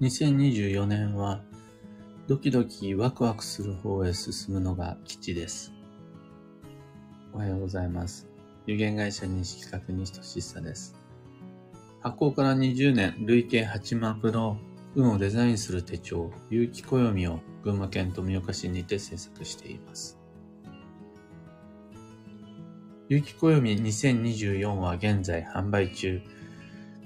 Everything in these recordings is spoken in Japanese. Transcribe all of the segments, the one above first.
2024年は、ドキドキワクワクする方へ進むのが基地です。おはようございます。有限会社西企画西俊久です。発行から20年、累計8万部の運をデザインする手帳、有機暦を群馬県富岡市にて制作しています。有機暦2024は現在販売中。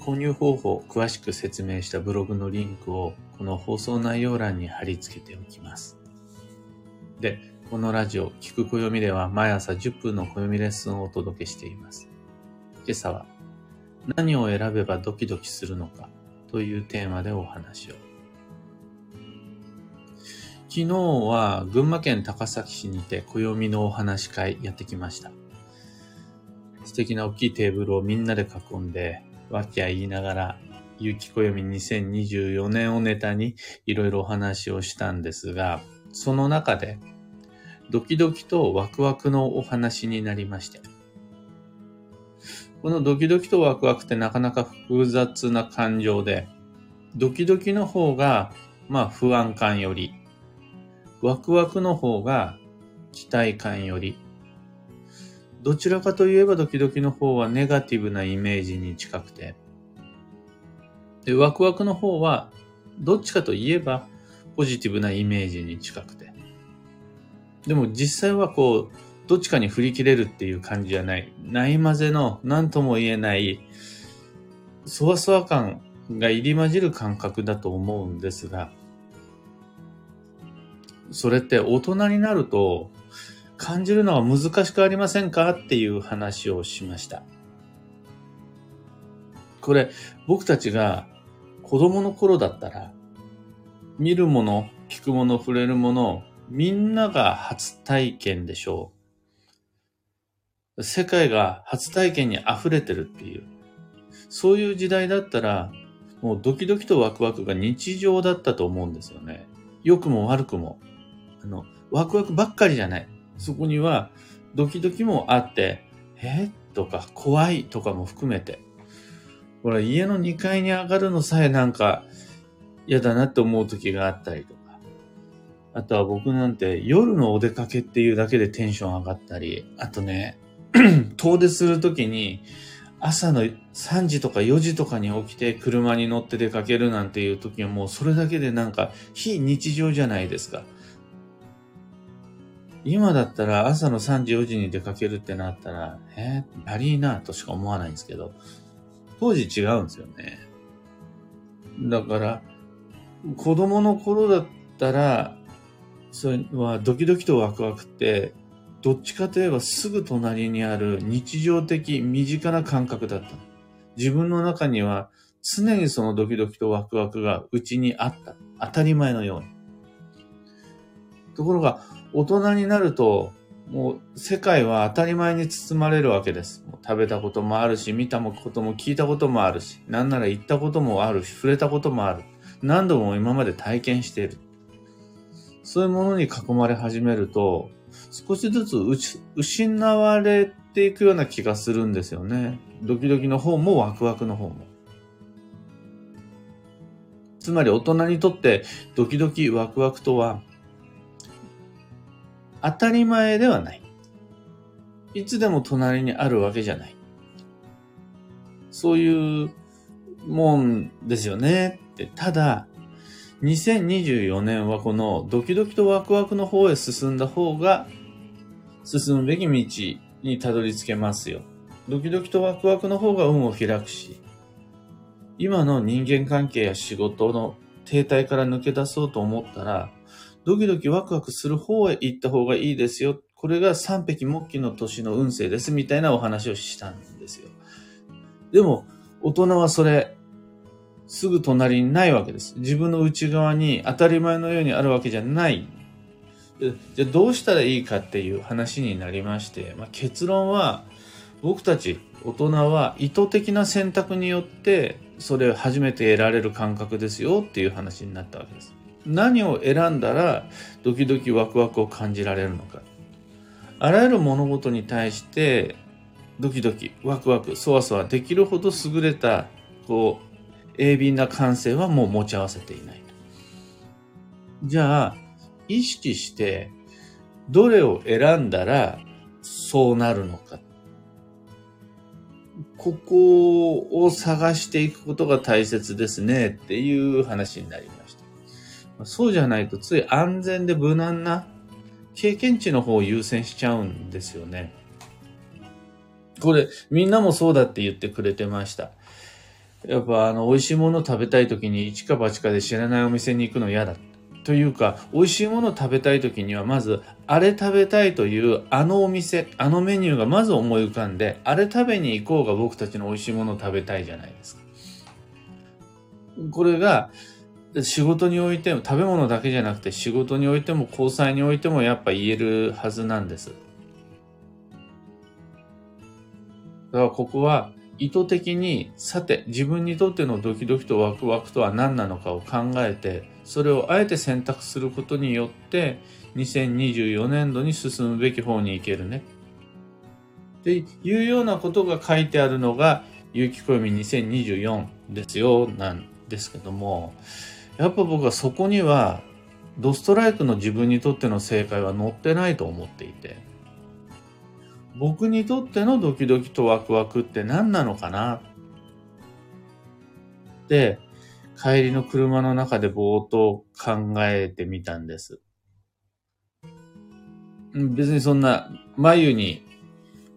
購入方法を詳しく説明したブログのリンクをこの放送内容欄に貼り付けておきます。で、このラジオ、聞く暦では毎朝10分の暦レッスンをお届けしています。今朝は何を選べばドキドキするのかというテーマでお話を。昨日は群馬県高崎市にて暦のお話会やってきました。素敵な大きいテーブルをみんなで囲んで、わきゃ言いながら、ゆきこよみ2024年をネタにいろいろお話をしたんですが、その中で、ドキドキとワクワクのお話になりまして。このドキドキとワクワクってなかなか複雑な感情で、ドキドキの方が、まあ不安感より、ワクワクの方が期待感より、どちらかといえばドキドキの方はネガティブなイメージに近くて、で、ワクワクの方はどっちかといえばポジティブなイメージに近くて。でも実際はこう、どっちかに振り切れるっていう感じじゃない。ないまぜの何とも言えない、そわそわ感が入り混じる感覚だと思うんですが、それって大人になると感じるのは難しくありませんか？っていう話をしました。これ、僕たちが子供の頃だったら、見るもの、聞くもの、触れるもの、みんなが初体験でしょう。世界が初体験に溢れてるっていう。そういう時代だったら、もうドキドキとワクワクが日常だったと思うんですよね。良くも悪くも。あの、ワクワクばっかりじゃない。そこにはドキドキもあって、え？とか怖いとかも含めて。これ家の2階に上がるのさえなんか嫌だなって思う時があったりとか。あとは僕なんて夜のお出かけっていうだけでテンション上がったり、あとね、遠出するときに朝の3時とか4時とかに起きて車に乗って出かけるなんていう時はもうそれだけでなんか非日常じゃないですか。今だったら朝の3時4時に出かけるってなったら、えー、バリーなとしか思わないんですけど、当時違うんですよね。だから、子供の頃だったら、それはドキドキとワクワクって、どっちかといえばすぐ隣にある日常的、身近な感覚だった。自分の中には常にそのドキドキとワクワクがうちにあった。当たり前のように。ところが、大人になると、もう世界は当たり前に包まれるわけです。食べたこともあるし、見たことも聞いたこともあるし、なんなら行ったこともあるし、触れたこともある。何度も今まで体験している。そういうものに囲まれ始めると、少しずつ失われていくような気がするんですよね。ドキドキの方もワクワクの方も。つまり大人にとってドキドキワクワクとは当たり前ではない。いつでも隣にあるわけじゃない。そういうもんですよねって。ただ、2024年はこのドキドキとワクワクの方へ進んだ方が進むべき道にたどり着けますよ。ドキドキとワクワクの方が運を開くし、今の人間関係や仕事の停滞から抜け出そうと思ったら、ドキドキワクワクする方へ行った方がいいですよ。これが三匹木器の年の運勢ですみたいなお話をしたんですよ。でも、大人はそれ、すぐ隣にないわけです。自分の内側に当たり前のようにあるわけじゃない。じゃあどうしたらいいかっていう話になりまして、まあ、結論は僕たち大人は意図的な選択によってそれを初めて得られる感覚ですよっていう話になったわけです。何を選んだらドキドキワクワクを感じられるのか。あらゆる物事に対してドキドキワクワクそわそわできるほど優れたこう鋭敏な感性はもう持ち合わせていないじゃあ、意識して、どれを選んだらそうなるのか。ここを探していくことが大切ですねっていう話になりました。そうじゃないとつい安全で無難な経験値の方を優先しちゃうんですよね。これ、みんなもそうだって言ってくれてました。やっぱあの、美味しいもの食べたい時に一か八かで知らないお店に行くの嫌だ。というか、美味しいもの食べたい時にはまず、あれ食べたいというあのお店、あのメニューがまず思い浮かんで、あれ食べに行こうが僕たちの美味しいものを食べたいじゃないですか。これが、仕事においても、食べ物だけじゃなくて仕事においても交際においてもやっぱ言えるはずなんです。だからここは意図的に、さて、自分にとってのドキドキとワクワクとは何なのかを考えて、それをあえて選択することによって、2024年度に進むべき方に行けるね。っていうようなことが書いてあるのが、有機暦2024ですよ、なんですけども、やっぱ僕はそこには、ドストライクの自分にとっての正解は載ってないと思っていて、僕にとってのドキドキとワクワクって何なのかな？って帰りの車の中でぼーっと考えてみたんです。別にそんな眉に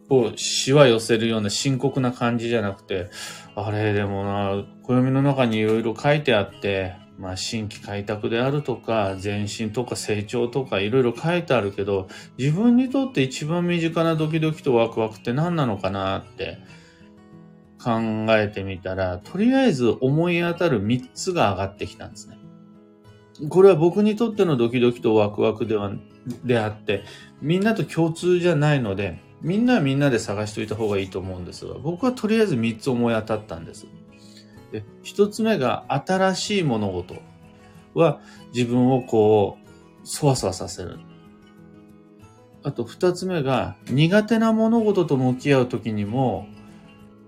こうしわ寄せるような深刻な感じじゃなくて、あれでもな、暦の中にいろいろ書いてあって、まあ、新規開拓であるとか、前進とか成長とかいろいろ書いてあるけど、自分にとって一番身近なドキドキとワクワクって何なのかなって考えてみたら、とりあえず思い当たる3つが上がってきたんですね。これは僕にとってのドキドキとワクワクでは、であって、みんなと共通じゃないので、みんなはみんなで探しといた方がいいと思うんですが、僕はとりあえず3つ思い当たったんです。で、一つ目が新しい物事は自分をこう、そわそわさせる。あと二つ目が苦手な物事と向き合うときにも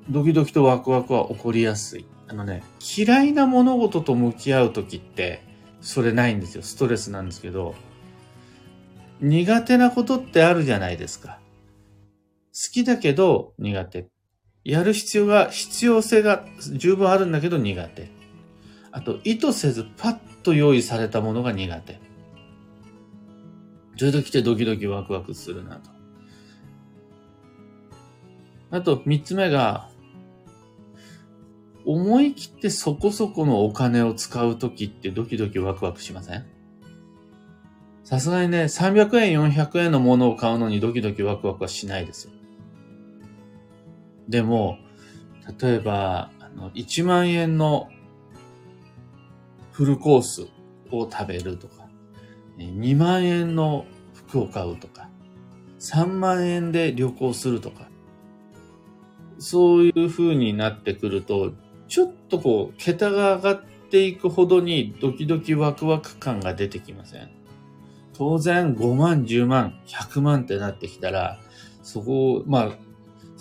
ドキドキとワクワクは起こりやすい。あのね、嫌いな物事と向き合うときってそれないんですよ。ストレスなんですけど、苦手なことってあるじゃないですか。好きだけど苦手。やる必要が、必要性が十分あるんだけど苦手。あと、意図せずパッと用意されたものが苦手。そういう時ってドキドキワクワクするなと。あと、三つ目が、思い切ってそこそこのお金を使うときってドキドキワクワクしません？さすがにね、300円、400円のものを買うのにドキドキワクワクはしないですよ。でも、例えば、あの、1万円のフルコースを食べるとか、2万円の服を買うとか、3万円で旅行するとか、そういう風になってくると、ちょっとこう、桁が上がっていくほどにドキドキワクワク感が出てきません？当然5万、10万、100万ってなってきたら、そこを、まあ、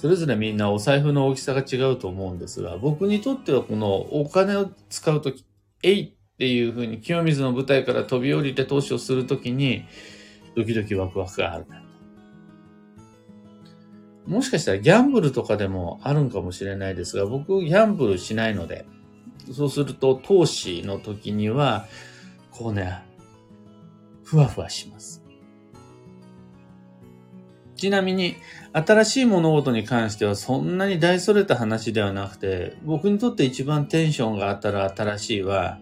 それぞれみんなお財布の大きさが違うと思うんですが、僕にとってはこのお金を使うとき、えいっていうふうに清水の舞台から飛び降りて投資をするときに、ドキドキワクワクがある。もしかしたらギャンブルとかでもあるんかもしれないですが、僕ギャンブルしないので、そうすると投資の時には、こうね、ふわふわします。ちなみに、新しい物事に関してはそんなに大それた話ではなくて、僕にとって一番テンションがあったら新しいは、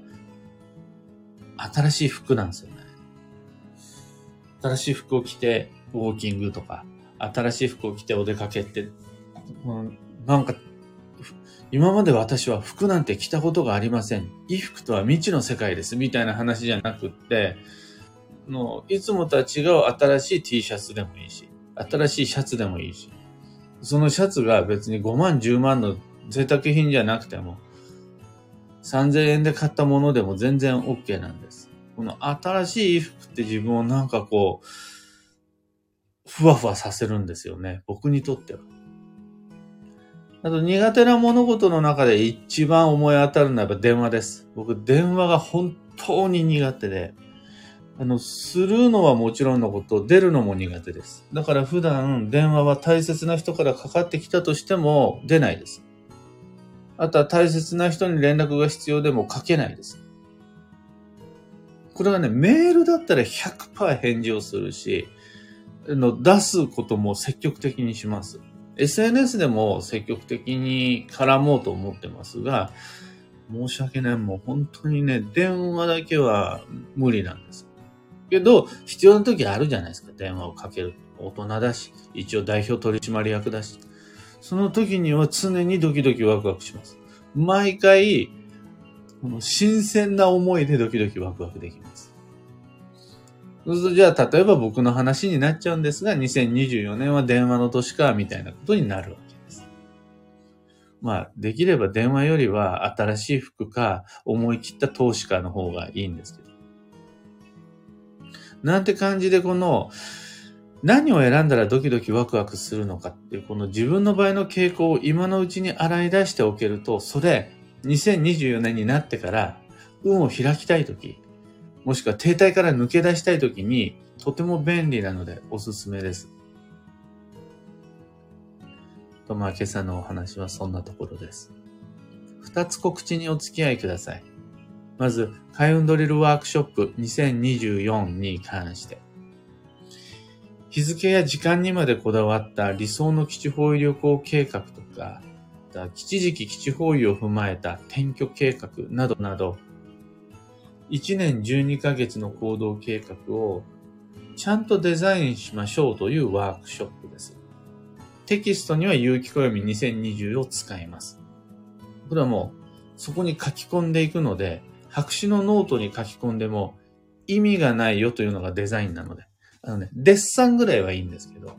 新しい服なんですよね。新しい服を着てウォーキングとか、新しい服を着てお出かけって、なんか、今まで私は服なんて着たことがありません。衣服とは未知の世界です。みたいな話じゃなくって、のいつもとは違う新しい T シャツでもいいし、新しいシャツでもいいし、そのシャツが別に5万、10万の贅沢品じゃなくても、3000円で買ったものでも全然 OK なんです。この新しい衣服って自分をなんかこう、ふわふわさせるんですよね。僕にとっては。あと苦手な物事の中で一番思い当たるのはやっぱ電話です。僕、電話が本当に苦手で、あの、するのはもちろんのこと、出るのも苦手です。だから普段電話は大切な人からかかってきたとしても出ないです。あとは大切な人に連絡が必要でもかけないです。これはね、メールだったら100%返事をするし、の出すことも積極的にします。SNS でも積極的に絡もうと思ってますが、申し訳ない。もう本当にね、電話だけは無理なんです。けど、必要な時あるじゃないですか。電話をかける。大人だし、一応代表取締役だし。その時には常にドキドキワクワクします。毎回、この新鮮な思いでドキドキワクワクできます。そうすると、じゃあ、例えば僕の話になっちゃうんですが、2024年は電話の年か、みたいなことになるわけです。まあ、できれば電話よりは新しい服か、思い切った投資かの方がいいんですけど。なんて感じで、この、何を選んだらドキドキワクワクするのかっていう、この自分の場合の傾向を今のうちに洗い出しておけると、それ、2024年になってから、運を開きたいとき、もしくは停滞から抜け出したいときに、とても便利なのでおすすめです。と、まあ今朝のお話はそんなところです。二つ告知にお付き合いください。まず、開運ドリルワークショップ2024に関して。日付や時間にまでこだわった理想の吉方位旅行計画とか、基地時期基地方位を踏まえた転居計画などなど、1年12ヶ月の行動計画をちゃんとデザインしましょうというワークショップです。テキストには有機暦2020を使います。これはもうそこに書き込んでいくので、白紙のノートに書き込んでも意味がないよというのがデザインなので、あのね、デッサンぐらいはいいんですけど、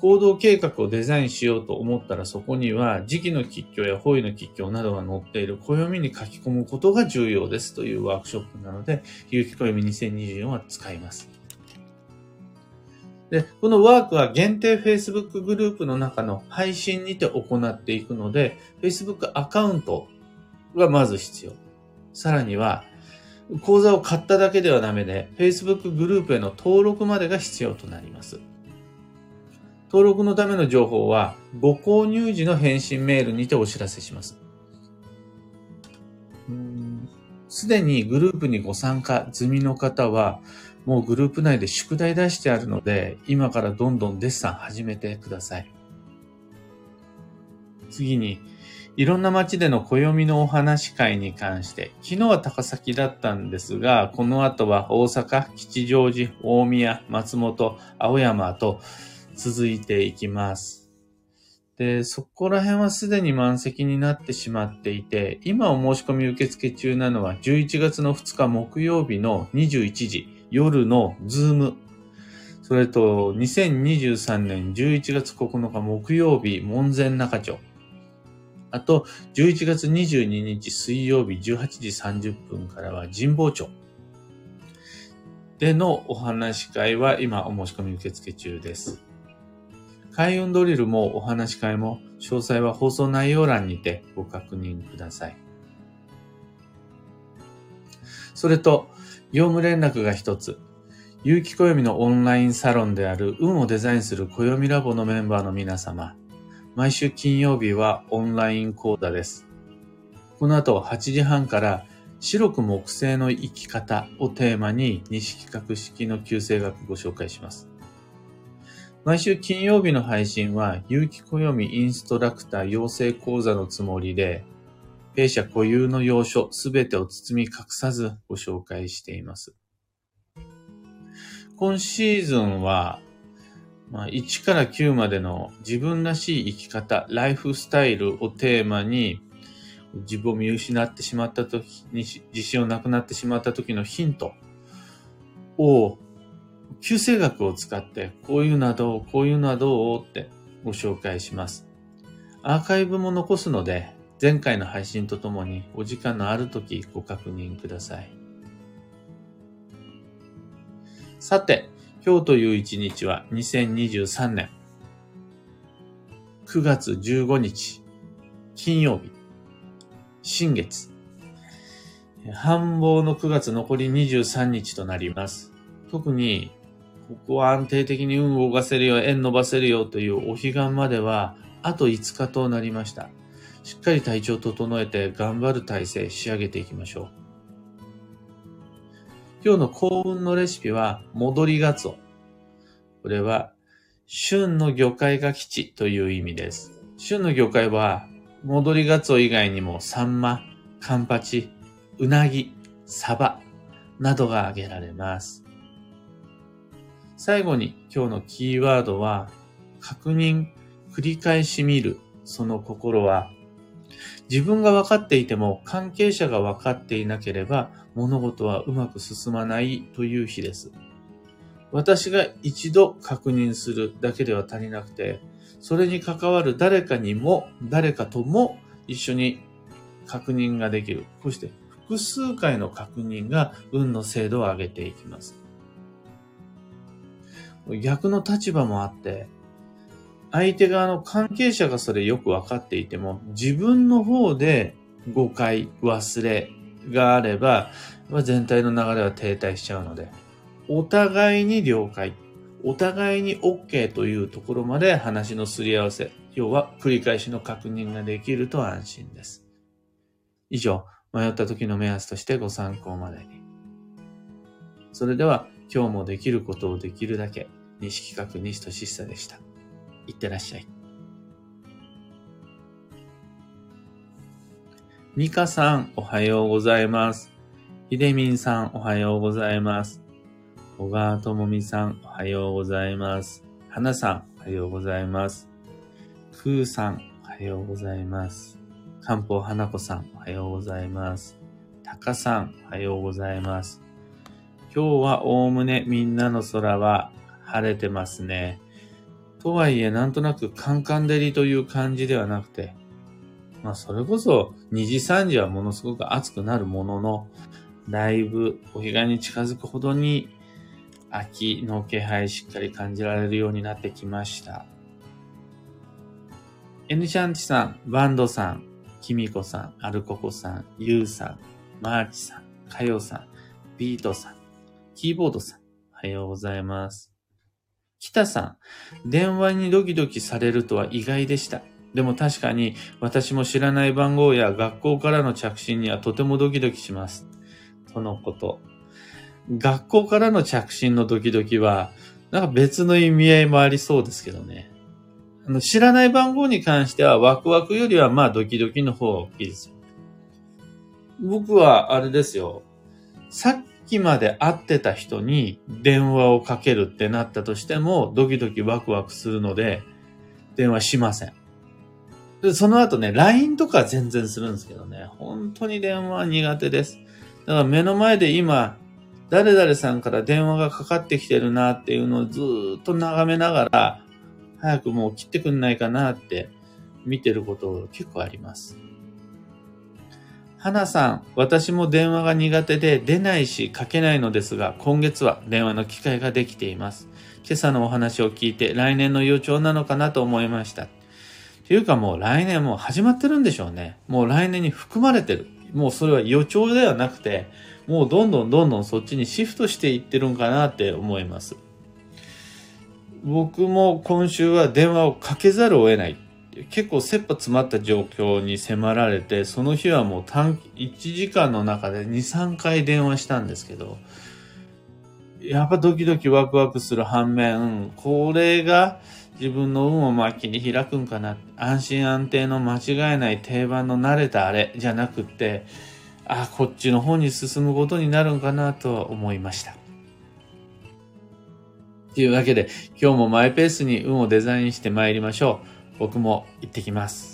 行動計画をデザインしようと思ったらそこには時期の吉凶や方位の吉凶などが載っている暦に書き込むことが重要ですというワークショップなので、有機暦2024は使います。で、このワークは限定 Facebook グループの中の配信にて行っていくので、Facebook アカウントがまず必要。さらには、講座を買っただけではダメで、Facebook グループへの登録までが必要となります。登録のための情報は、ご購入時の返信メールにてお知らせします。すでにグループにご参加済みの方は、もうグループ内で宿題出してあるので、今からどんどんデッサン始めてください。次に、いろんな街での暦のお話会に関して、昨日は高崎だったんですが、この後は大阪、吉祥寺、大宮、松本、青山と続いていきます。で、そこら辺はすでに満席になってしまっていて、今お申し込み受付中なのは11月の2日木曜日の21時、夜のズーム。それと、2023年11月9日木曜日、門前仲町。あと、11月22日水曜日18時30分からは神保町。でのお話し会は今お申し込み受付中です。開運ドリルもお話し会も詳細は放送内容欄にてご確認ください。それと、業務連絡が一つ。有機暦のオンラインサロンである運をデザインする暦ラボのメンバーの皆様。毎週金曜日はオンライン講座です。この後8時半から白く木星の生き方をテーマに西企画式の旧星学ご紹介します。毎週金曜日の配信は有機暦インストラクター養成講座のつもりで弊社固有の要所すべてを包み隠さずご紹介しています。今シーズンはまあ、1から9までの自分らしい生き方、ライフスタイルをテーマに、自分を見失ってしまった時に、自信をなくなってしまった時のヒントを、旧星学を使って、こういうのはどう、こういうのはどうってご紹介します。アーカイブも残すので、前回の配信とともにお時間のある時ご確認ください。さて、今日という一日は2023年。9月15日、金曜日、新月。繁忙の9月残り23日となります。特に、ここは安定的に運を動かせるよ、円伸ばせるよというお彼岸までは、あと5日となりました。しっかり体調整えて頑張る体制仕上げていきましょう。今日の幸運のレシピは、戻りがつお。これは、旬の魚介が基地という意味です。旬の魚介は、戻りがつお以外にも、サンマ、カンパチ、うなぎ、サバなどが挙げられます。最後に今日のキーワードは、確認、繰り返し見る、その心は、自分が分かっていても関係者が分かっていなければ物事はうまく進まないという日です。私が一度確認するだけでは足りなくて、それに関わる誰かにも、誰かとも一緒に確認ができる。こうして複数回の確認が運の精度を上げていきます。逆の立場もあって、相手側の関係者がそれよくわかっていても、自分の方で誤解、忘れがあれば、全体の流れは停滞しちゃうので、お互いに了解、お互いに OK というところまで話のすり合わせ、要は繰り返しの確認ができると安心です。以上、迷った時の目安としてご参考までに。それでは、今日もできることをできるだけ、西企画西俊久でした。いってらっしゃい。ミカさん、おはようございます。ひでみんさん、おはようございます。小川ともみさん、おはようございます。はなさん、おはようございます。くーさん、おはようございます。かんぽうはなこさん、おはようございます。たかさん、おはようございます。今日はおおむねみんなの空は晴れてますね。とはいえ、なんとなくカンカン照りという感じではなくて、まあ、それこそ2時3時はものすごく暑くなるものの、だいぶお彼岸に近づくほどに秋の気配しっかり感じられるようになってきました。エヌシャンチさん、バンドさん、キミコさん、アルココさん、ユウさん、マーチさん、カヨさん、ビートさん、キーボードさん、おはようございます。北さん、電話にドキドキされるとは意外でした。でも確かに私も知らない番号や学校からの着信にはとてもドキドキします。とのこと。学校からの着信のドキドキは、なんか別の意味合いもありそうですけどね。あの知らない番号に関してはワクワクよりはまあドキドキの方が大きいですよ。僕はあれですよ。さっきまで会ってた人に電話をかけるってなったとしてもドキドキワクワクするので電話しません。でその後ね、LINE とか全然するんですけどね、本当に電話苦手です。だから目の前で今、誰々さんから電話がかかってきてるなっていうのをずっと眺めながら、早くもう切ってくんないかなって見てること結構あります。花さん、私も電話が苦手で出ないしかけないのですが、今月は電話の機会ができています。今朝のお話を聞いて来年の予兆なのかなと思いました。ていうかもう来年もう始まってるんでしょうね。もう来年に含まれてる。もうそれは予兆ではなくて、もうどんどんどんどんそっちにシフトしていってるんかなって思います。僕も今週は電話をかけざるを得ない。結構切羽詰まった状況に迫られて、その日はもう短、1時間の中で2、3回電話したんですけど、やっぱドキドキワクワクする反面、これが自分の運を巻きに開くんかな。安心安定の間違いない定番の慣れたあれじゃなくって、あ、こっちの方に進むことになるんかなとは思いました。というわけで、今日もマイペースに運をデザインして参りましょう。僕も行ってきます。